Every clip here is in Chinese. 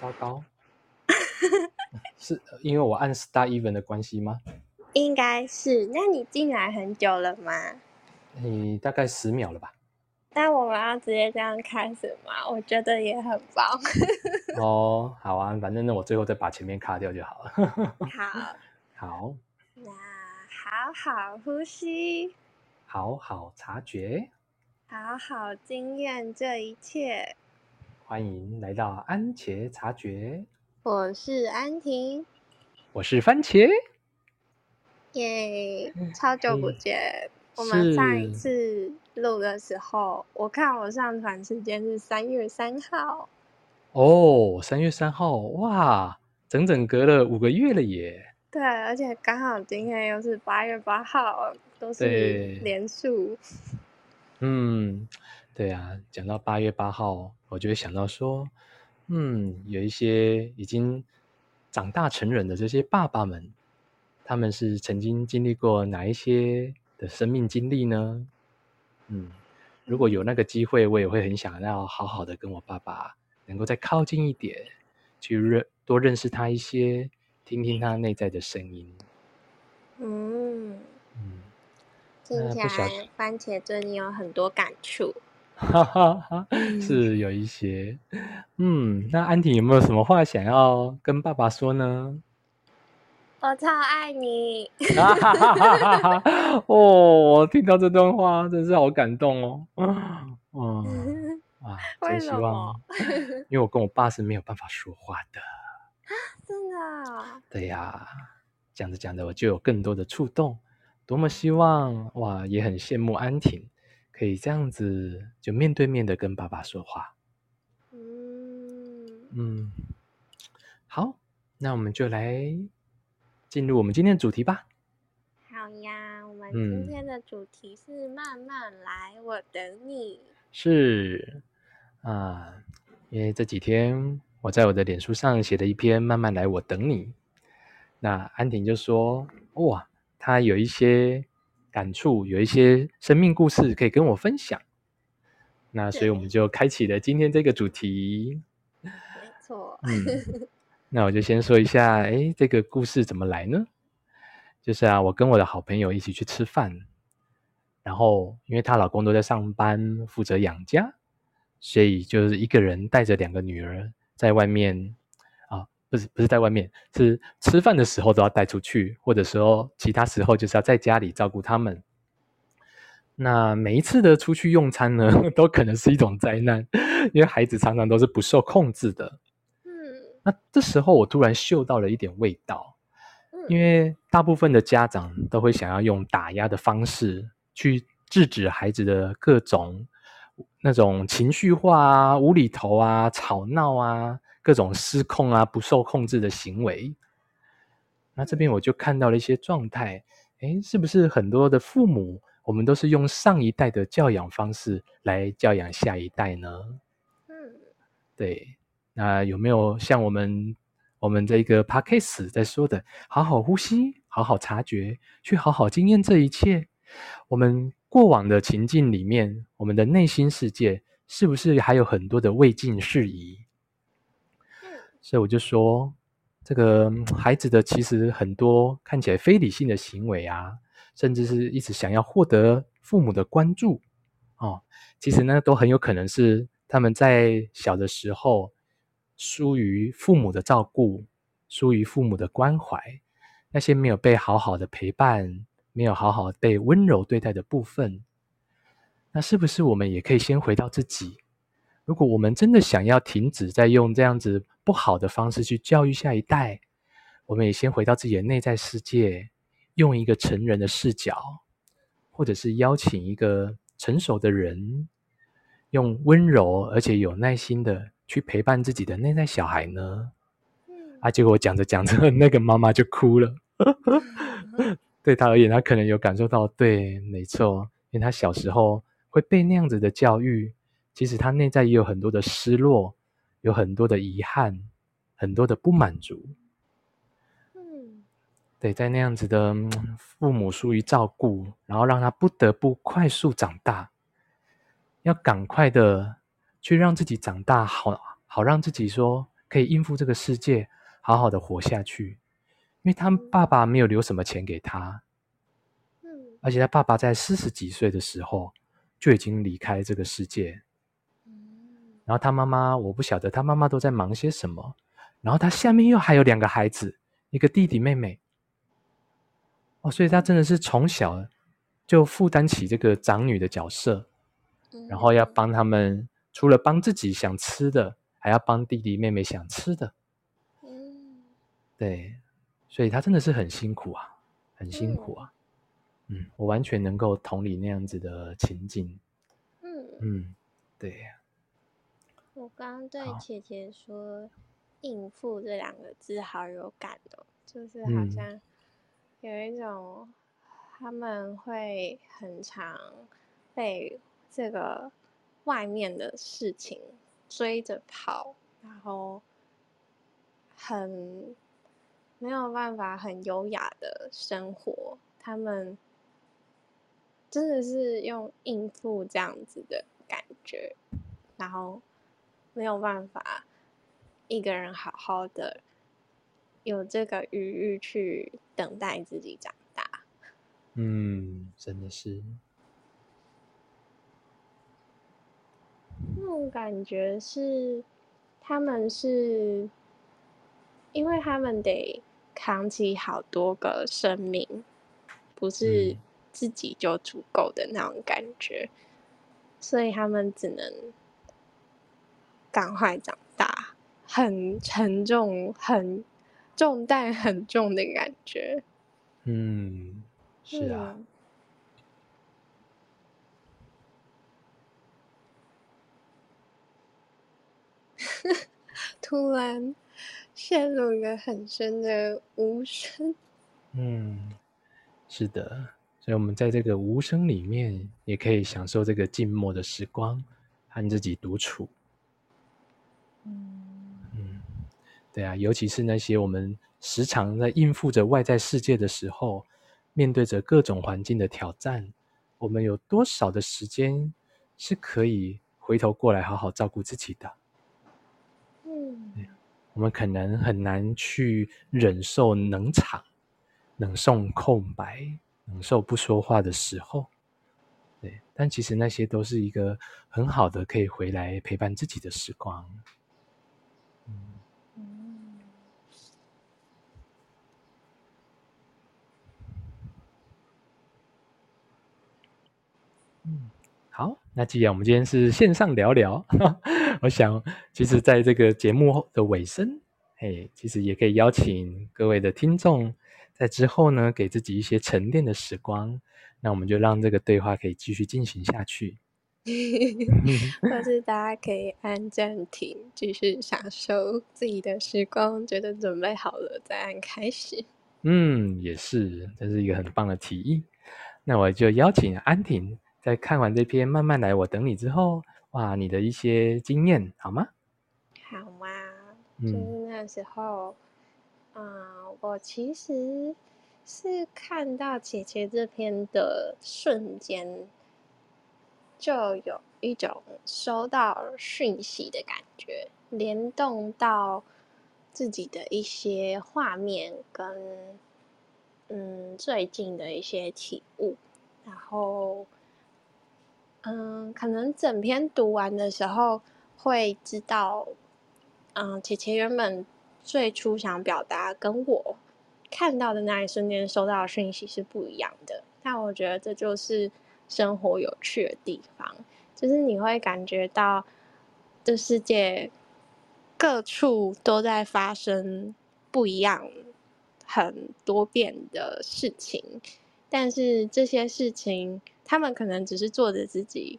糟糕，是因为我按 Start Even 的关系吗？应该是。那你进来很久了吗？你大概十秒了吧？那我们要直接这样开始吗？我觉得也很棒。哦，好啊，反正那我最后再把前面卡掉就好了。好。好。那好好呼吸，好好察觉，好好经验这一切。欢迎来到安茄察觉。我是安婷，我是番茄。耶，超久不见。我们上一次录的时候，我看我上传时间是三月三号。哦，三月三号，哇，整整隔了五个月了耶。对，而且刚好今天又是八月八号，都是连数。嗯，对啊，讲到八月八号，我就会想到说，嗯，有一些已经长大成人的这些爸爸们，他们是曾经经历过哪一些的生命经历呢？嗯，如果有那个机会，我也会很想要好好的跟我爸爸能够再靠近一点，去认多认识他一些，听听他内在的声音。嗯嗯，听起来番茄对你有很多感触，哈哈哈，是有一些。嗯，那安婷有没有什么话想要跟爸爸说呢？我超爱你！哦，我听到这段话真是好感动哦。嗯，啊，真希望，因为我跟我爸是没有办法说话的。真的？对呀，讲着讲着我就有更多的触动。多么希望哇，也很羡慕安婷可以这样子就面对面的跟爸爸说话。嗯嗯，好，那我们就来。进入我们今天的主题吧。好呀，我们今天的主题是慢慢来，嗯、我等你。是啊，因为这几天我在我的脸书上写了一篇《慢慢来，我等你》。那安婷就说：“哇，她有一些感触，有一些生命故事可以跟我分享。”那所以我们就开启了今天这个主题。没错。嗯。那我就先说一下，哎，这个故事怎么来呢？就是啊，我跟我的好朋友一起去吃饭，然后因为她老公都在上班，负责养家，所以就是一个人带着两个女儿在外面啊，不是不是在外面，是吃饭的时候都要带出去，或者说其他时候就是要在家里照顾他们。那每一次的出去用餐呢，都可能是一种灾难，因为孩子常常都是不受控制的。那这时候我突然嗅到了一点味道，因为大部分的家长都会想要用打压的方式去制止孩子的各种那种情绪化啊、无厘头啊、吵闹啊、各种失控啊、不受控制的行为。那这边我就看到了一些状态，诶，是不是很多的父母，我们都是用上一代的教养方式来教养下一代呢？嗯，对。那有没有像我们我们这个 podcast 在说的，好好呼吸，好好察觉，去好好经验这一切？我们过往的情境里面，我们的内心世界是不是还有很多的未尽事宜？所以我就说，这个孩子的其实很多看起来非理性的行为啊，甚至是一直想要获得父母的关注哦，其实呢，都很有可能是他们在小的时候。疏于父母的照顾，疏于父母的关怀，那些没有被好好的陪伴，没有好好被温柔对待的部分，那是不是我们也可以先回到自己？如果我们真的想要停止再用这样子不好的方式去教育下一代，我们也先回到自己的内在世界，用一个成人的视角，或者是邀请一个成熟的人，用温柔而且有耐心的。去陪伴自己的内在小孩呢？啊，结果我讲着讲着，那个妈妈就哭了。对她而言，她可能有感受到，对，没错，因为她小时候会被那样子的教育，其实她内在也有很多的失落，有很多的遗憾，很多的不满足。嗯，对，在那样子的父母疏于照顾，然后让他不得不快速长大，要赶快的。去让自己长大好，好好让自己说可以应付这个世界，好好的活下去。因为他爸爸没有留什么钱给他，嗯，而且他爸爸在四十几岁的时候就已经离开这个世界，嗯，然后他妈妈，我不晓得他妈妈都在忙些什么。然后他下面又还有两个孩子，一个弟弟妹妹，哦，所以他真的是从小就负担起这个长女的角色，然后要帮他们，除了帮自己想吃的，还要帮弟弟妹妹想吃的，嗯，对。所以他真的是很辛苦啊，很辛苦啊，嗯，嗯，我完全能够同理那样子的情境，嗯嗯，对。我刚刚对姐姐说“应付”这两个字好有感哦，就是好像有一种他们会很常被这个外面的事情追着跑，然后很。没有办法很优雅的生活，他们真的是用应付这样子的感觉，然后没有办法一个人好好的有这个余裕去等待自己长大。嗯，真的是那种感觉是，他们是因为他们得。扛起好多个生命，不是自己就足够的那种感觉，嗯、所以他们只能赶快长大，很沉重、很重担很重的感觉。嗯，是啊。嗯、突然。陷入一个很深的无声。嗯，是的，所以，我们在这个无声里面，也可以享受这个静默的时光，和自己独处。嗯嗯，对啊，尤其是那些我们时常在应付着外在世界的时候，面对着各种环境的挑战，我们有多少的时间是可以回头过来好好照顾自己的？嗯。我们可能很难去忍受冷场、冷送空白、冷受不说话的时候，对，但其实那些都是一个很好的可以回来陪伴自己的时光。那既然我们今天是线上聊聊，我想，其实在这个节目的尾声，嘿，其实也可以邀请各位的听众，在之后呢，给自己一些沉淀的时光，那我们就让这个对话可以继续进行下去，或是大家可以按暂停，继续享受自己的时光，觉得准备好了再按开始。嗯，也是，这是一个很棒的提议。那我就邀请安婷。在看完这篇《慢慢来，我等你》之后，哇，你的一些经验好吗？好吗，就是那时候，嗯，呃、我其实是看到姐姐这篇的瞬间，就有一种收到讯息的感觉，联动到自己的一些画面跟嗯最近的一些体悟，然后。嗯，可能整篇读完的时候会知道，嗯，姐姐原本最初想表达跟我看到的那一瞬间收到的讯息是不一样的。但我觉得这就是生活有趣的地方，就是你会感觉到这世界各处都在发生不一样、很多变的事情，但是这些事情。他们可能只是做着自己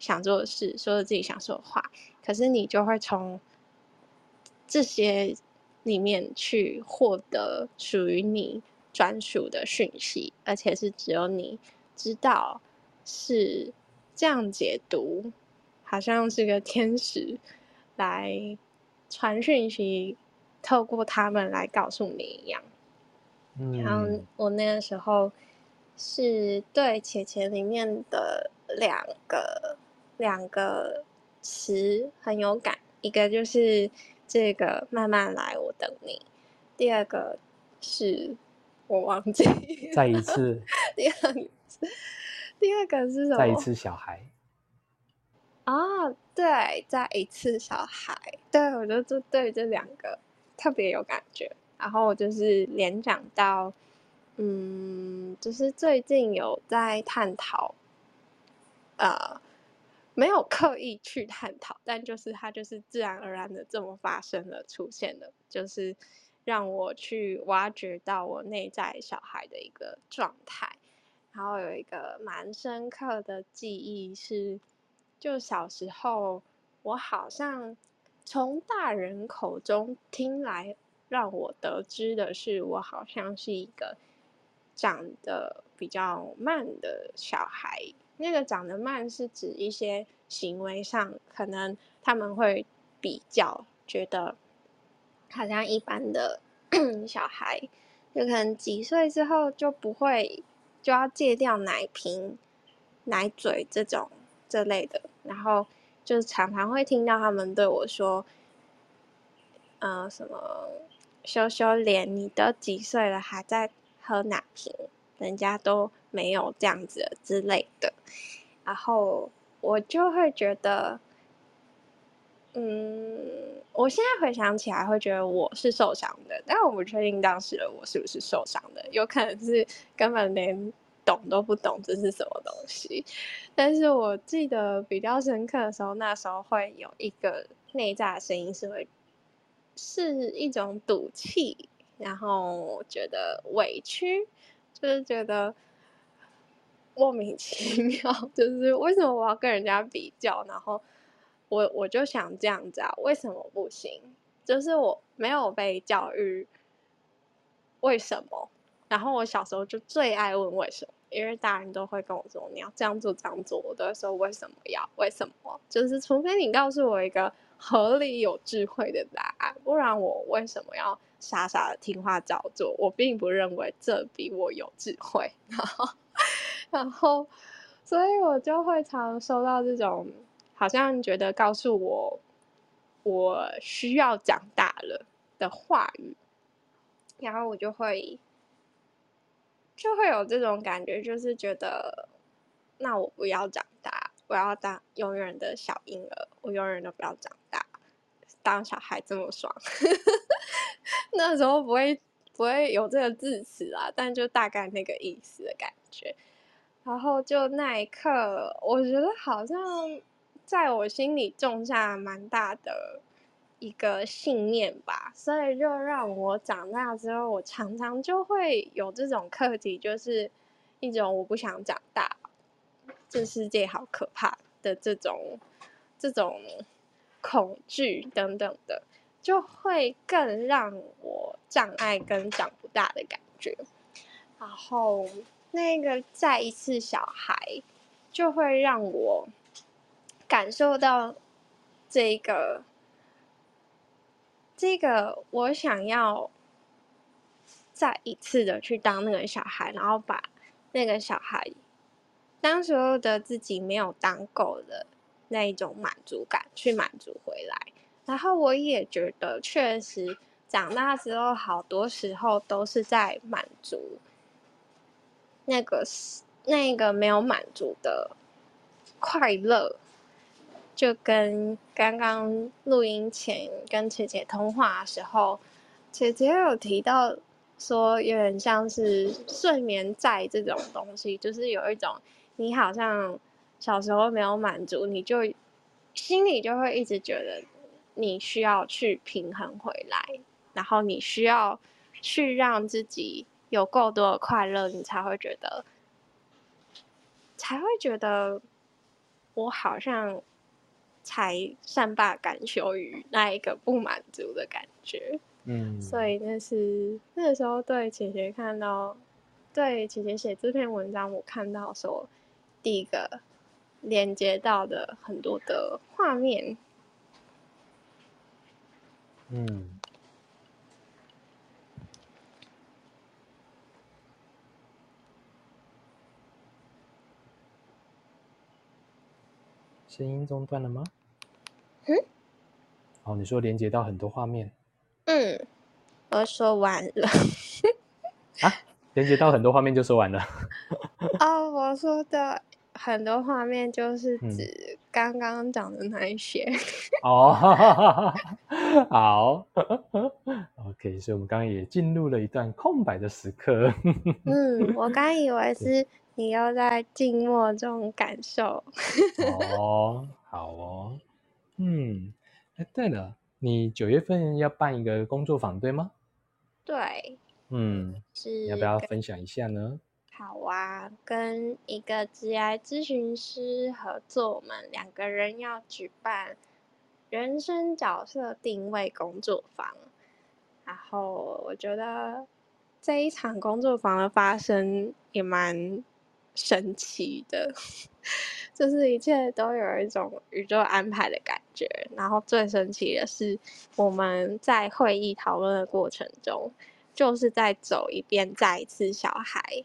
想做的事，说着自己想说的话，可是你就会从这些里面去获得属于你专属的讯息，而且是只有你知道是这样解读，好像是个天使来传讯息，透过他们来告诉你一样。嗯，然后我那个时候。是对姐姐里面的两个两个词很有感，一个就是这个慢慢来，我等你。第二个是我忘记，再一次。第二次，第二个是什么？再一次小孩。哦，对，再一次小孩。对，我就就对这两个特别有感觉。然后我就是联想到，嗯，就是最近有在探讨，呃。没有刻意去探讨，但就是它就是自然而然的这么发生了，出现了，就是让我去挖掘到我内在小孩的一个状态。然后有一个蛮深刻的记忆是，就小时候我好像从大人口中听来，让我得知的是，我好像是一个长得比较慢的小孩。那个长得慢是指一些行为上，可能他们会比较觉得，好像一般的 小孩，就可能几岁之后就不会就要戒掉奶瓶、奶嘴这种这类的，然后就常常会听到他们对我说，呃，什么羞羞脸，你都几岁了还在喝奶瓶？人家都没有这样子之类的，然后我就会觉得，嗯，我现在回想起来会觉得我是受伤的，但我不确定当时的我是不是受伤的，有可能是根本连懂都不懂这是什么东西。但是我记得比较深刻的时候，那时候会有一个内在的声音是会是一种赌气，然后觉得委屈。就是觉得莫名其妙，就是为什么我要跟人家比较？然后我我就想这样子啊，为什么不行？就是我没有被教育为什么？然后我小时候就最爱问为什么，因为大人都会跟我说你要这样做这样做，我都会说为什么要为什么？就是除非你告诉我一个合理有智慧的答案，不然我为什么要？傻傻的听话照做，我并不认为这比我有智慧。然后，然后，所以我就会常收到这种好像觉得告诉我我需要长大了的话语，然后我就会就会有这种感觉，就是觉得那我不要长大，我要当永远的小婴儿，我永远都不要长大，当小孩这么爽。那时候不会不会有这个字词啊，但就大概那个意思的感觉。然后就那一刻，我觉得好像在我心里种下蛮大的一个信念吧，所以就让我长大之后，我常常就会有这种课题，就是一种我不想长大，这世界好可怕的这种这种恐惧等等的。就会更让我障碍跟长不大的感觉，然后那个再一次小孩，就会让我感受到这个这个我想要再一次的去当那个小孩，然后把那个小孩当时候的自己没有当够的那一种满足感去满足回来。然后我也觉得，确实长大之后，好多时候都是在满足那个那个没有满足的快乐。就跟刚刚录音前跟姐姐通话的时候，姐姐有提到说，有点像是睡眠债这种东西，就是有一种你好像小时候没有满足，你就心里就会一直觉得。你需要去平衡回来，然后你需要去让自己有够多的快乐，你才会觉得，才会觉得我好像才善罢甘休于那一个不满足的感觉。嗯，所以那是那个时候对姐姐看到，对姐姐写这篇文章，我看到说第一个连接到的很多的画面。嗯，声音中断了吗？嗯，哦，你说连接到很多画面？嗯，我说完了。啊，连接到很多画面就说完了？哦，我说的很多画面就是指刚刚讲的那一些。嗯、哦，好，OK，所以我们刚刚也进入了一段空白的时刻。嗯，我刚以为是你又在静默中感受。哦，好哦。嗯，哎，对了，你九月份要办一个工作坊，对吗？对，嗯，是，要不要分享一下呢？好啊，跟一个职涯咨询师合作，我们两个人要举办人生角色定位工作坊。然后我觉得这一场工作坊的发生也蛮神奇的。就是一切都有一种宇宙安排的感觉，然后最神奇的是，我们在会议讨论的过程中，就是在走一遍再一次小孩，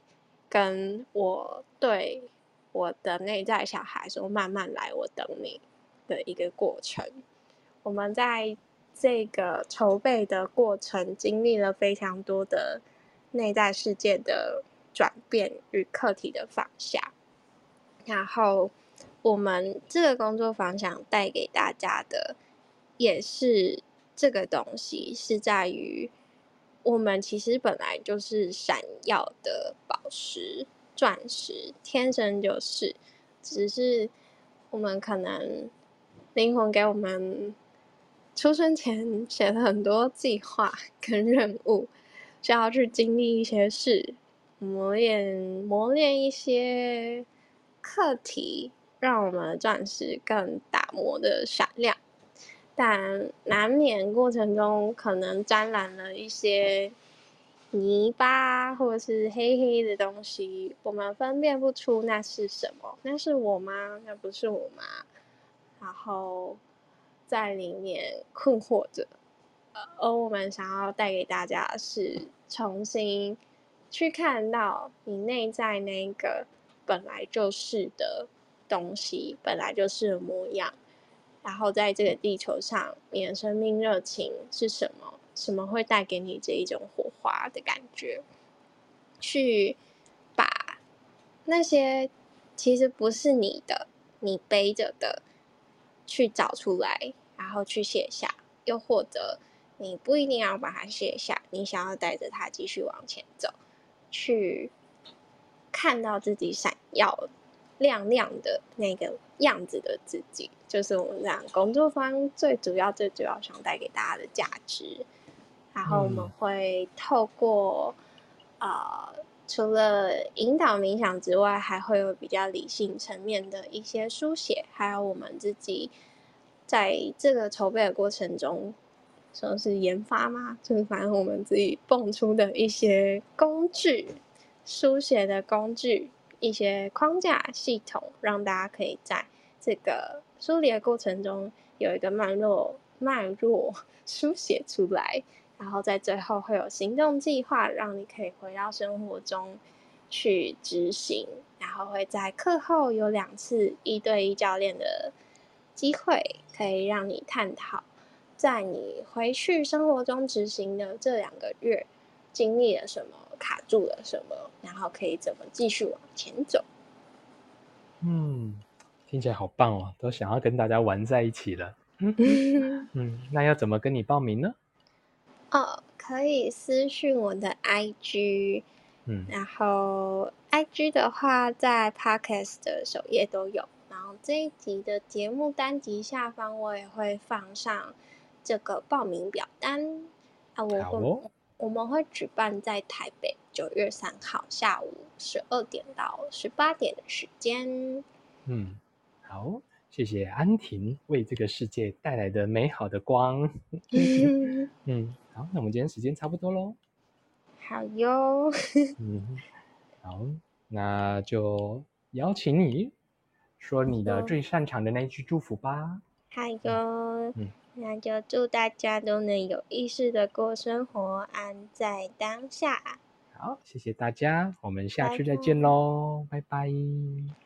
跟我对我的内在小孩说“慢慢来，我等你”的一个过程。我们在这个筹备的过程，经历了非常多的内在世界的转变与课题的放下，然后。我们这个工作坊想带给大家的，也是这个东西，是在于我们其实本来就是闪耀的宝石、钻石，天生就是，只是我们可能灵魂给我们出生前写了很多计划跟任务，需要去经历一些事，磨练磨练一些课题。让我们的钻石更打磨的闪亮，但难免过程中可能沾染了一些泥巴或者是黑黑的东西，我们分辨不出那是什么，那是我吗？那不是我吗？然后在里面困惑着，而我们想要带给大家是重新去看到你内在那个本来就是的。东西本来就是模样，然后在这个地球上，你的生命热情是什么？什么会带给你这一种火花的感觉？去把那些其实不是你的，你背着的，去找出来，然后去卸下。又或者你不一定要把它卸下，你想要带着它继续往前走，去看到自己闪耀。亮亮的那个样子的自己，就是我们这样工作方最主要、最主要想带给大家的价值。然后我们会透过啊、嗯呃，除了引导冥想之外，还会有比较理性层面的一些书写，还有我们自己在这个筹备的过程中，说是研发吗？就是反正我们自己蹦出的一些工具，书写的工具。一些框架系统，让大家可以在这个梳理的过程中有一个脉络脉络 书写出来，然后在最后会有行动计划，让你可以回到生活中去执行，然后会在课后有两次一对一教练的机会，可以让你探讨，在你回去生活中执行的这两个月经历了什么。卡住了什么？然后可以怎么继续往前走？嗯，听起来好棒哦，都想要跟大家玩在一起了。嗯，那要怎么跟你报名呢？哦，可以私讯我的 IG，嗯，然后 IG 的话在 Podcast 的首页都有，然后这一集的节目单集下方我也会放上这个报名表单啊，我会。我们会举办在台北九月三号下午十二点到十八点的时间。嗯，好，谢谢安婷为这个世界带来的美好的光。嗯，好，那我们今天时间差不多喽。好哟。嗯，好，那就邀请你说你的最擅长的那句祝福吧。好哟。嗯。那就祝大家都能有意识的过生活，安在当下。好，谢谢大家，我们下次再见喽，拜拜。拜拜。